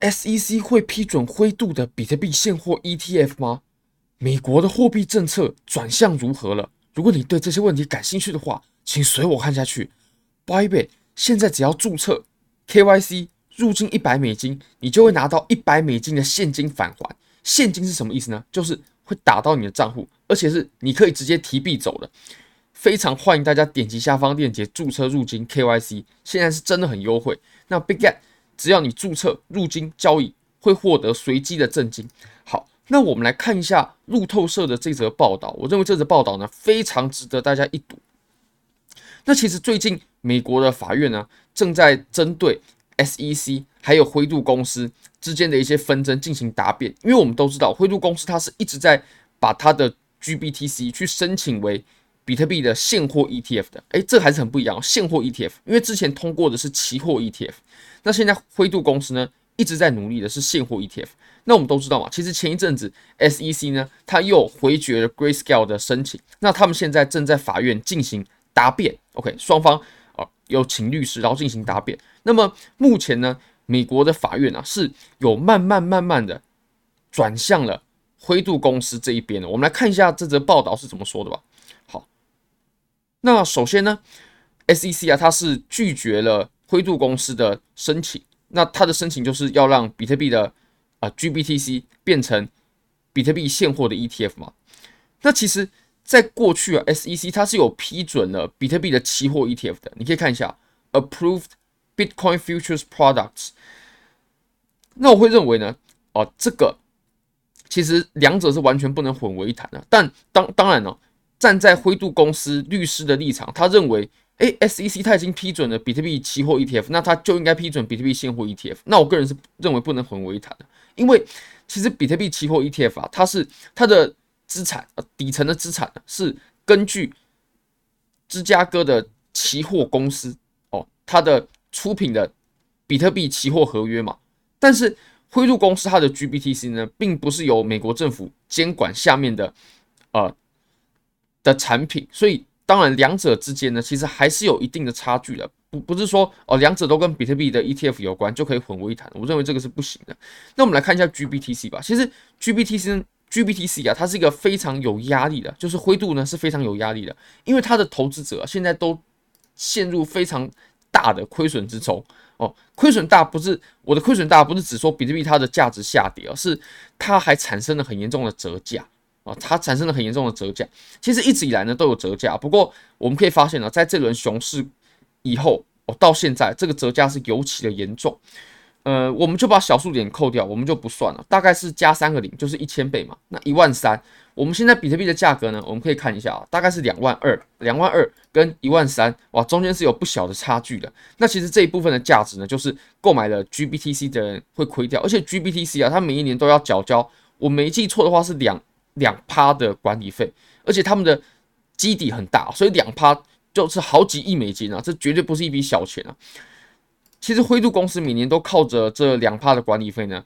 SEC 会批准灰度的比特币现货 ETF 吗？美国的货币政策转向如何了？如果你对这些问题感兴趣的话，请随我看下去。Bybit 现在只要注册 KYC 入金一百美金，你就会拿到一百美金的现金返还。现金是什么意思呢？就是会打到你的账户，而且是你可以直接提币走的。非常欢迎大家点击下方链接注册入金 KYC，现在是真的很优惠。那 Bitget 只要你注册入金交易，会获得随机的赠金。好，那我们来看一下路透社的这则报道。我认为这则报道呢非常值得大家一读。那其实最近美国的法院呢正在针对 SEC 还有灰度公司之间的一些纷争进行答辩，因为我们都知道灰度公司它是一直在把它的 GBTC 去申请为比特币的现货 ETF 的，诶，这还是很不一样。现货 ETF，因为之前通过的是期货 ETF，那现在灰度公司呢一直在努力的是现货 ETF。那我们都知道嘛，其实前一阵子 SEC 呢，它又回绝了 Grayscale 的申请，那他们现在正在法院进行答辩。OK，双方啊有请律师，然后进行答辩。那么目前呢，美国的法院啊是有慢慢慢慢的转向了灰度公司这一边的。我们来看一下这则报道是怎么说的吧。那首先呢，SEC 啊，它是拒绝了灰度公司的申请。那它的申请就是要让比特币的啊 GBTC 变成比特币现货的 ETF 嘛。那其实，在过去啊，SEC 它是有批准了比特币的期货 ETF 的。你可以看一下 Approved Bitcoin Futures Products。那我会认为呢，啊，这个其实两者是完全不能混为一谈的。但当当然呢。站在灰度公司律师的立场，他认为，诶，SEC 他已经批准了比特币期货 ETF，那他就应该批准比特币现货 ETF。那我个人是认为不能混为一谈的，因为其实比特币期货 ETF 啊，它是它的资产呃底层的资产是根据芝加哥的期货公司哦，它的出品的比特币期货合约嘛。但是灰度公司它的 GBTC 呢，并不是由美国政府监管下面的呃。的产品，所以当然两者之间呢，其实还是有一定的差距的，不不是说哦两者都跟比特币的 ETF 有关就可以混为一谈，我认为这个是不行的。那我们来看一下 GBTC 吧，其实 GBTC GBTC 啊，它是一个非常有压力的，就是灰度呢是非常有压力的，因为它的投资者现在都陷入非常大的亏损之中哦，亏损大不是我的亏损大，不是指说比特币它的价值下跌，而是它还产生了很严重的折价。啊，它产生了很严重的折价。其实一直以来呢都有折价，不过我们可以发现呢，在这轮熊市以后，哦，到现在这个折价是尤其的严重。呃，我们就把小数点扣掉，我们就不算了，大概是加三个零，就是一千倍嘛。那一万三，我们现在比特币的价格呢，我们可以看一下啊，大概是两万二，两万二跟一万三，哇，中间是有不小的差距的。那其实这一部分的价值呢，就是购买了 GBTC 的人会亏掉，而且 GBTC 啊，它每一年都要缴交，我没记错的话是两。两趴的管理费，而且他们的基底很大，所以两趴就是好几亿美金啊，这绝对不是一笔小钱啊。其实灰度公司每年都靠着这两趴的管理费呢，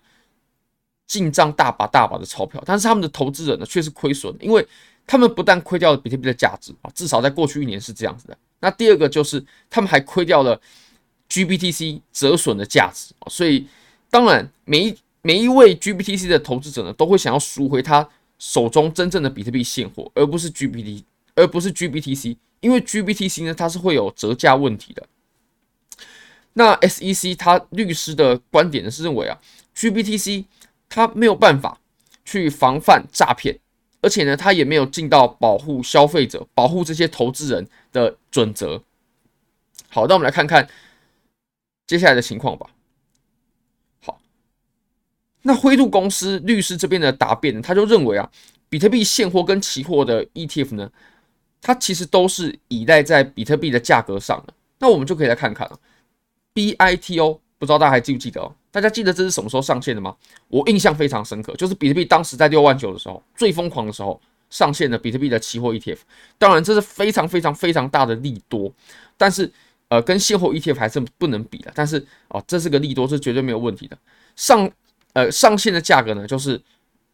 进账大把大把的钞票，但是他们的投资人呢却是亏损，因为他们不但亏掉了比特币的价值啊，至少在过去一年是这样子的。那第二个就是他们还亏掉了 GBTC 折损的价值，所以当然每一每一位 GBTC 的投资者呢，都会想要赎回他。手中真正的比特币现货，而不是 GBT，而不是 GBTC，因为 GBTC 呢，它是会有折价问题的。那 SEC 他律师的观点呢是认为啊，GBTC 它没有办法去防范诈骗，而且呢，它也没有尽到保护消费者、保护这些投资人的准则。好，那我们来看看接下来的情况吧。那灰度公司律师这边的答辩呢，他就认为啊，比特币现货跟期货的 ETF 呢，它其实都是依赖在比特币的价格上的。那我们就可以来看看啊，BITO 不知道大家还记不记得哦？大家记得这是什么时候上线的吗？我印象非常深刻，就是比特币当时在六万九的时候，最疯狂的时候上线的比特币的期货 ETF。当然这是非常非常非常大的利多，但是呃，跟现货 ETF 还是不能比的。但是哦，这是个利多，是绝对没有问题的。上呃，上线的价格呢，就是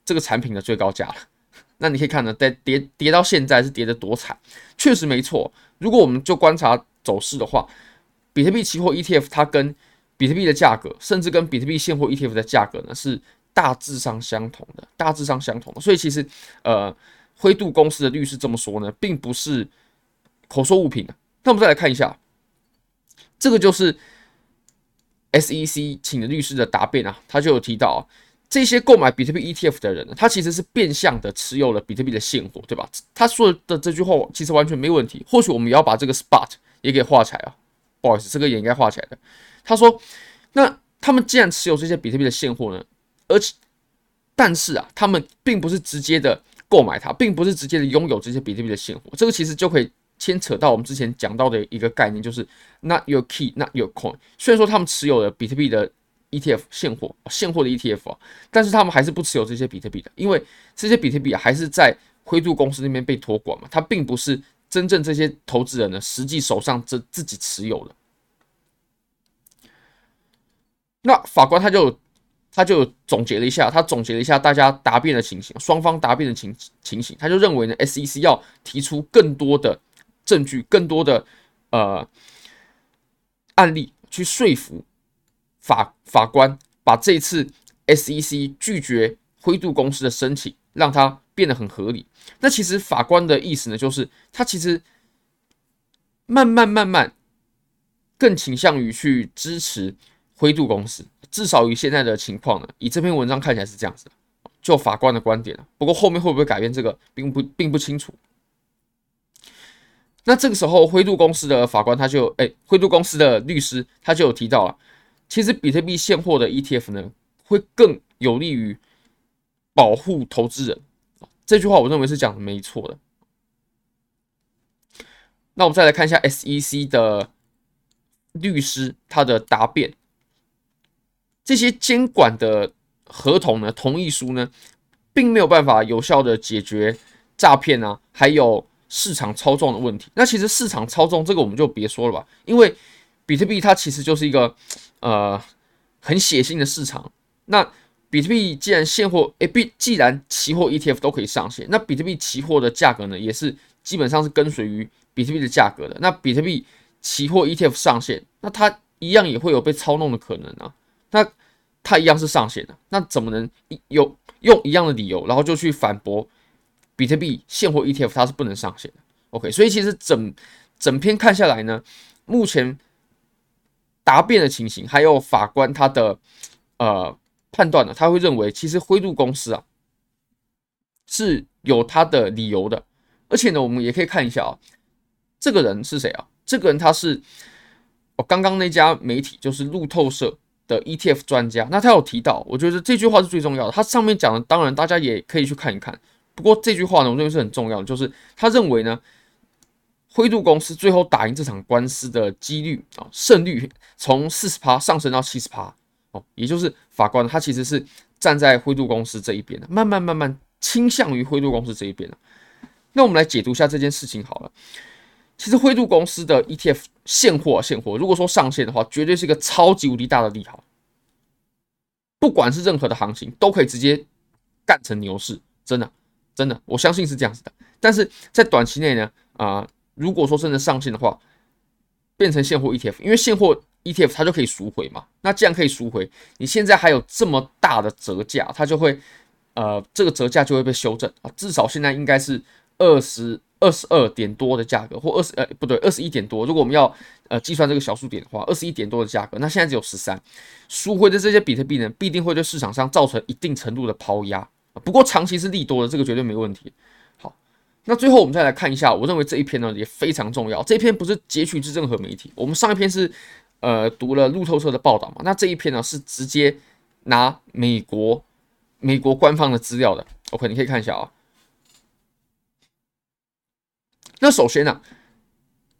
这个产品的最高价了。那你可以看呢，在跌跌到现在是跌得多惨，确实没错。如果我们就观察走势的话，比特币期货 ETF 它跟比特币的价格，甚至跟比特币现货 ETF 的价格呢是大致上相同的，大致上相同的。所以其实呃，灰度公司的律师这么说呢，并不是口说无凭的。那我们再来看一下，这个就是 SEC 请的律师的答辩啊，他就有提到啊。这些购买比特币 ETF 的人呢，他其实是变相的持有了比特币的现货，对吧？他说的这句话其实完全没问题。或许我们也要把这个 spot 也给画起来啊，不好意思，这个也应该画起来的。他说，那他们既然持有这些比特币的现货呢，而且但是啊，他们并不是直接的购买它，并不是直接的拥有这些比特币的现货。这个其实就可以牵扯到我们之前讲到的一个概念，就是 not your key, not your coin。虽然说他们持有了比特币的。ETF 现货，现货的 ETF 啊，但是他们还是不持有这些比特币的，因为这些比特币啊还是在灰度公司那边被托管嘛，它并不是真正这些投资人呢实际手上这自己持有的。那法官他就他就总结了一下，他总结了一下大家答辩的情形，双方答辩的情情形，他就认为呢，SEC 要提出更多的证据，更多的呃案例去说服。法法官把这次 SEC 拒绝灰度公司的申请，让它变得很合理。那其实法官的意思呢，就是他其实慢慢慢慢更倾向于去支持灰度公司，至少以现在的情况呢，以这篇文章看起来是这样子，就法官的观点。不过后面会不会改变这个，并不并不清楚。那这个时候，灰度公司的法官他就哎，灰度公司的律师他就有提到了。其实比特币现货的 ETF 呢，会更有利于保护投资人。这句话我认为是讲的没错的。那我们再来看一下 SEC 的律师他的答辩。这些监管的合同呢，同意书呢，并没有办法有效的解决诈骗啊，还有市场操纵的问题。那其实市场操纵这个我们就别说了吧，因为比特币它其实就是一个。呃，很血腥的市场。那比特币既然现货，诶，毕既然期货 ETF 都可以上线，那比特币期货的价格呢，也是基本上是跟随于比特币的价格的。那比特币期货 ETF 上线，那它一样也会有被操弄的可能啊。那它一样是上线的，那怎么能有用一样的理由，然后就去反驳比特币现货 ETF 它是不能上线的？OK，所以其实整整篇看下来呢，目前。答辩的情形，还有法官他的呃判断呢，他会认为其实灰度公司啊是有他的理由的，而且呢，我们也可以看一下啊，这个人是谁啊？这个人他是我，刚刚那家媒体就是路透社的 ETF 专家，那他有提到，我觉得这句话是最重要的。他上面讲的，当然大家也可以去看一看。不过这句话呢，我认为是很重要的，就是他认为呢。灰度公司最后打赢这场官司的几率啊，胜率从四十趴上升到七十趴哦，也就是法官他其实是站在灰度公司这一边的，慢慢慢慢倾向于灰度公司这一边了。那我们来解读一下这件事情好了。其实灰度公司的 ETF 现货现货，如果说上线的话，绝对是一个超级无敌大的利好，不管是任何的行情都可以直接干成牛市，真的真的，我相信是这样子的。但是在短期内呢，啊、如果说真的上线的话，变成现货 ETF，因为现货 ETF 它就可以赎回嘛。那既然可以赎回，你现在还有这么大的折价，它就会呃，这个折价就会被修正啊。至少现在应该是二十二十二点多的价格，或二十呃不对，二十一点多。如果我们要呃计算这个小数点的话，二十一点多的价格，那现在只有十三。赎回的这些比特币呢，必定会对市场上造成一定程度的抛压。不过长期是利多的，这个绝对没问题。好那最后我们再来看一下，我认为这一篇呢也非常重要。这一篇不是截取自任何媒体，我们上一篇是呃读了路透社的报道嘛，那这一篇呢是直接拿美国美国官方的资料的。OK，你可以看一下啊。那首先呢、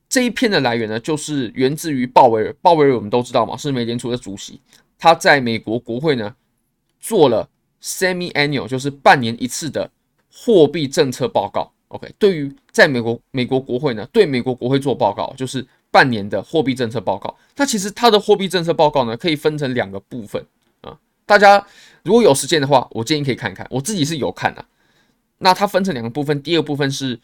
这一篇的来源呢就是源自于鲍威尔，鲍威尔我们都知道嘛，是美联储的主席，他在美国国会呢做了 semi-annual，就是半年一次的货币政策报告。OK，对于在美国美国国会呢，对美国国会做报告，就是半年的货币政策报告。那其实它的货币政策报告呢，可以分成两个部分啊。大家如果有时间的话，我建议可以看看。我自己是有看的。那它分成两个部分，第二部分是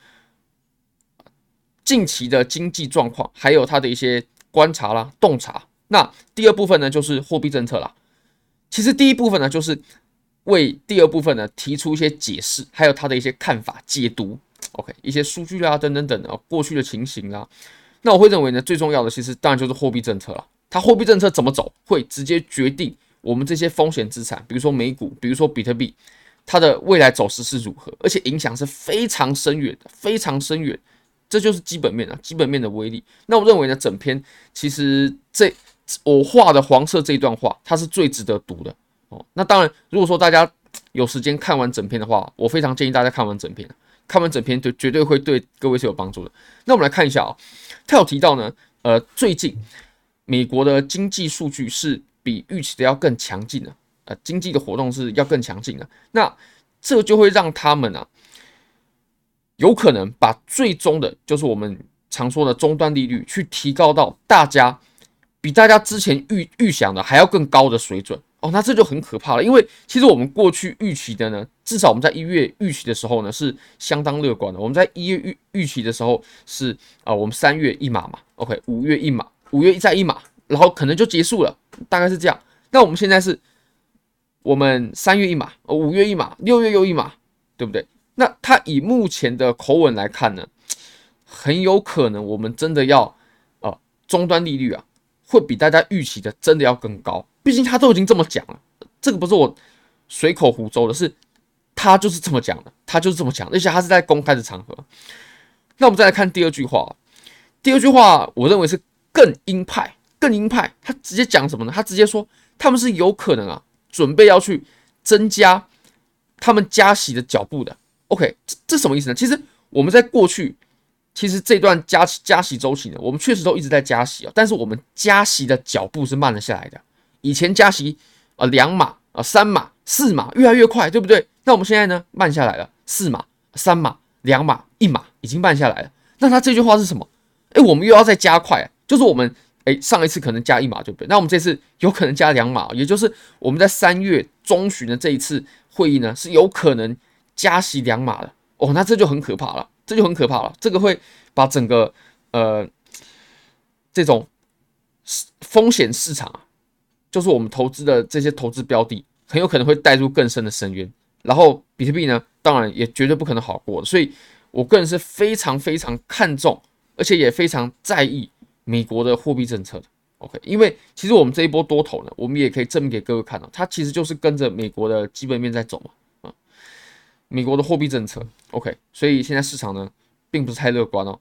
近期的经济状况，还有它的一些观察啦、洞察。那第二部分呢，就是货币政策啦。其实第一部分呢，就是为第二部分呢提出一些解释，还有他的一些看法、解读。OK，一些数据啦，等等等啊，过去的情形啦。那我会认为呢，最重要的其实当然就是货币政策了。它货币政策怎么走，会直接决定我们这些风险资产，比如说美股，比如说比特币，它的未来走势是如何，而且影响是非常深远的，非常深远。这就是基本面啊，基本面的威力。那我认为呢，整篇其实这我画的黄色这一段话，它是最值得读的哦。那当然，如果说大家有时间看完整篇的话，我非常建议大家看完整篇。看完整篇，就绝对会对各位是有帮助的。那我们来看一下啊、哦，他有提到呢，呃，最近美国的经济数据是比预期的要更强劲的，呃，经济的活动是要更强劲的。那这就会让他们啊，有可能把最终的，就是我们常说的终端利率，去提高到大家比大家之前预预想的还要更高的水准。哦，那这就很可怕了，因为其实我们过去预期的呢，至少我们在一月预期的时候呢，是相当乐观的。我们在一月预预期的时候是啊、呃，我们三月一码嘛，OK，五月一码，五月一再一码，然后可能就结束了，大概是这样。那我们现在是，我们三月一码，五月一码，六月又一码，对不对？那它以目前的口吻来看呢，很有可能我们真的要啊、呃，终端利率啊，会比大家预期的真的要更高。毕竟他都已经这么讲了，这个不是我随口胡诌的，是他就是这么讲的，他就是这么讲，而且他是在公开的场合。那我们再来看第二句话，第二句话我认为是更鹰派，更鹰派。他直接讲什么呢？他直接说他们是有可能啊，准备要去增加他们加息的脚步的。OK，这这什么意思呢？其实我们在过去。其实这段加加息周期呢，我们确实都一直在加息啊，但是我们加息的脚步是慢了下来的。以前加息啊两码啊三码四码越来越快，对不对？那我们现在呢慢下来了，四码三码两码一码已经慢下来了。那他这句话是什么？哎，我们又要再加快，就是我们哎上一次可能加一码，对不对？那我们这次有可能加两码，也就是我们在三月中旬的这一次会议呢是有可能加息两码的哦，那这就很可怕了。这就很可怕了，这个会把整个呃这种风险市场啊，就是我们投资的这些投资标的，很有可能会带入更深的深渊。然后比特币呢，当然也绝对不可能好过。所以我个人是非常非常看重，而且也非常在意美国的货币政策的。OK，因为其实我们这一波多头呢，我们也可以证明给各位看到，它其实就是跟着美国的基本面在走嘛。啊美国的货币政策，OK，所以现在市场呢，并不是太乐观哦。